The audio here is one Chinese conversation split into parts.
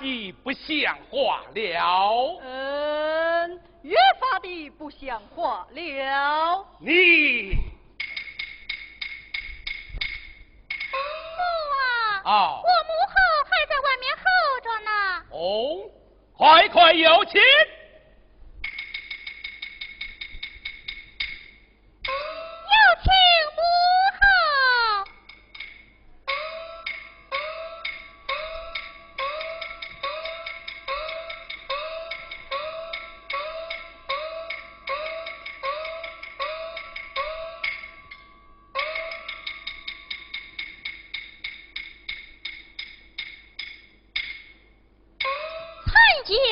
的不像话了。嗯，越发的不像话了。你母啊，啊我母后还在外面候着呢。哦，快快有请。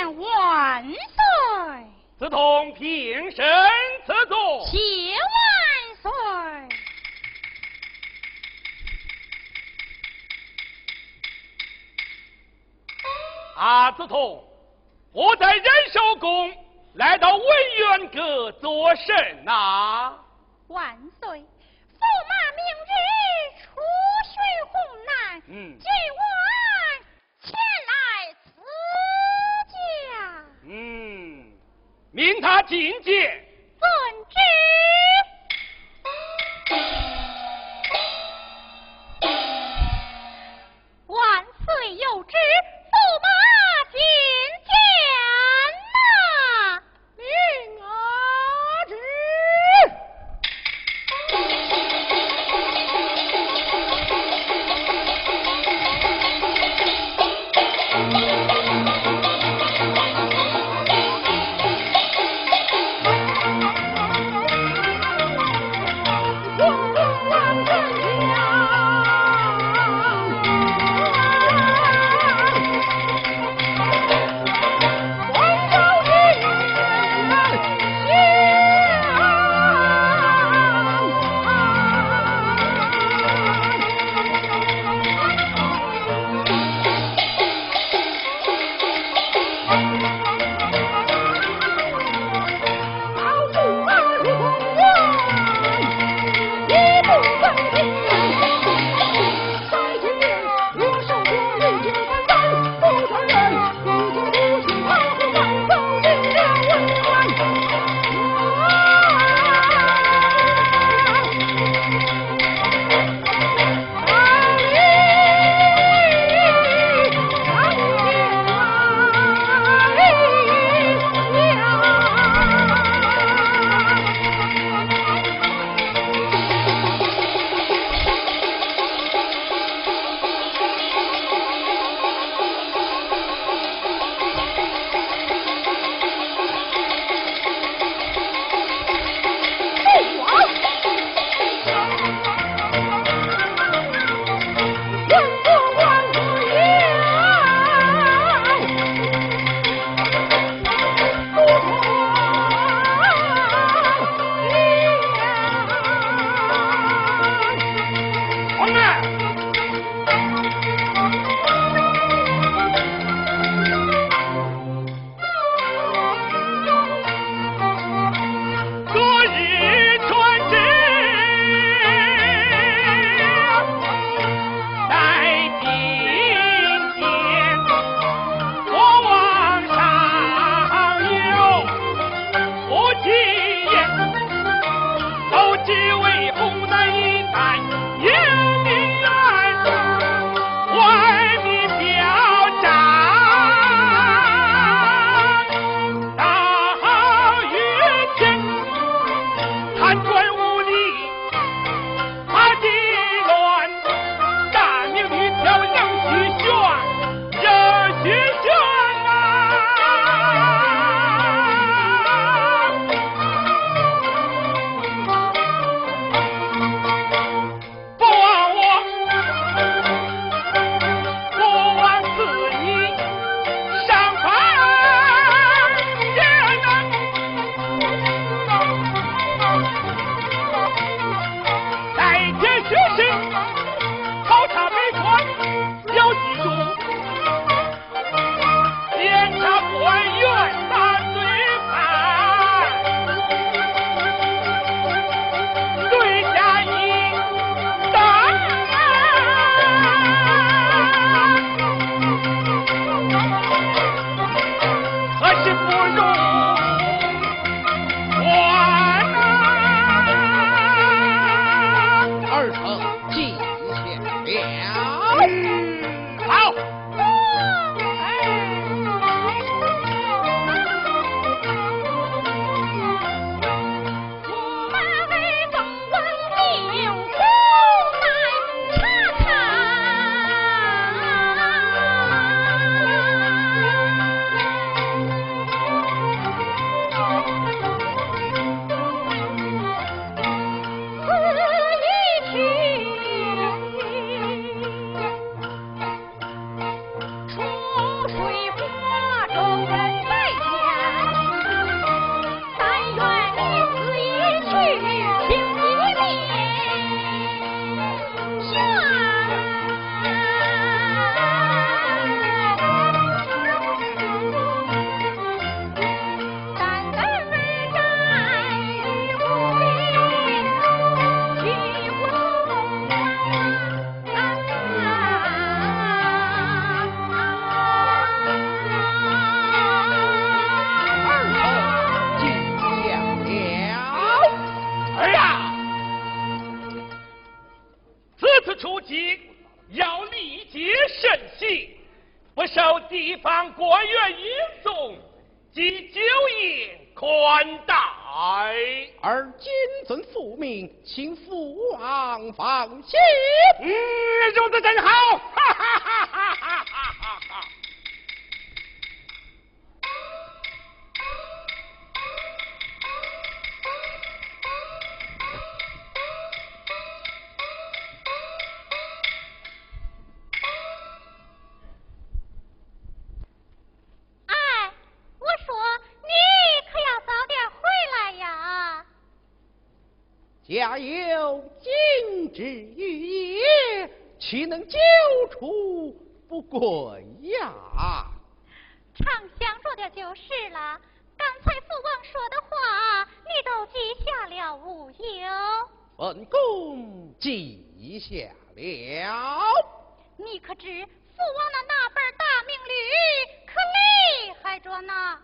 见万岁，自同平身赐座。谢万岁。阿子同，我在仁寿宫来到文渊阁做甚呐？万岁，驸马明日出巡湖南，嗯前来赐驾，嗯，命他觐见。不受地方官员引送及酒宴宽待。而谨遵父命，请父王放心。嗯，如此真好，哈哈哈哈哈哈家有金枝玉叶，岂能久处不过呀？常想着的就是了。刚才父王说的话，你都记下了无忧？本宫记下了。你可知父王的那本大命律可厉害着呢？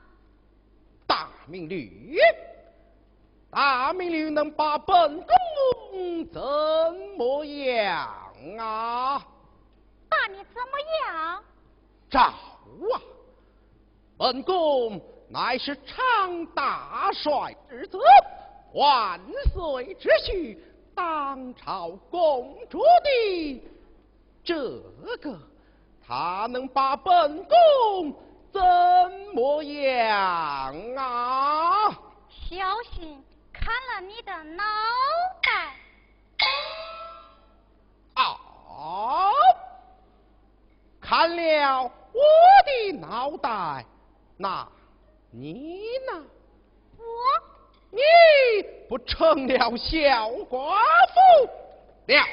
大命律，大明律能把本宫怎么样啊？把你怎么样？赵啊！本宫乃是常大帅之子，万岁之婿，当朝公主的这个，他能把本宫怎么样啊？小心砍了你的脑袋！哦！砍了我的脑袋，那你呢？我你不成了小寡妇了？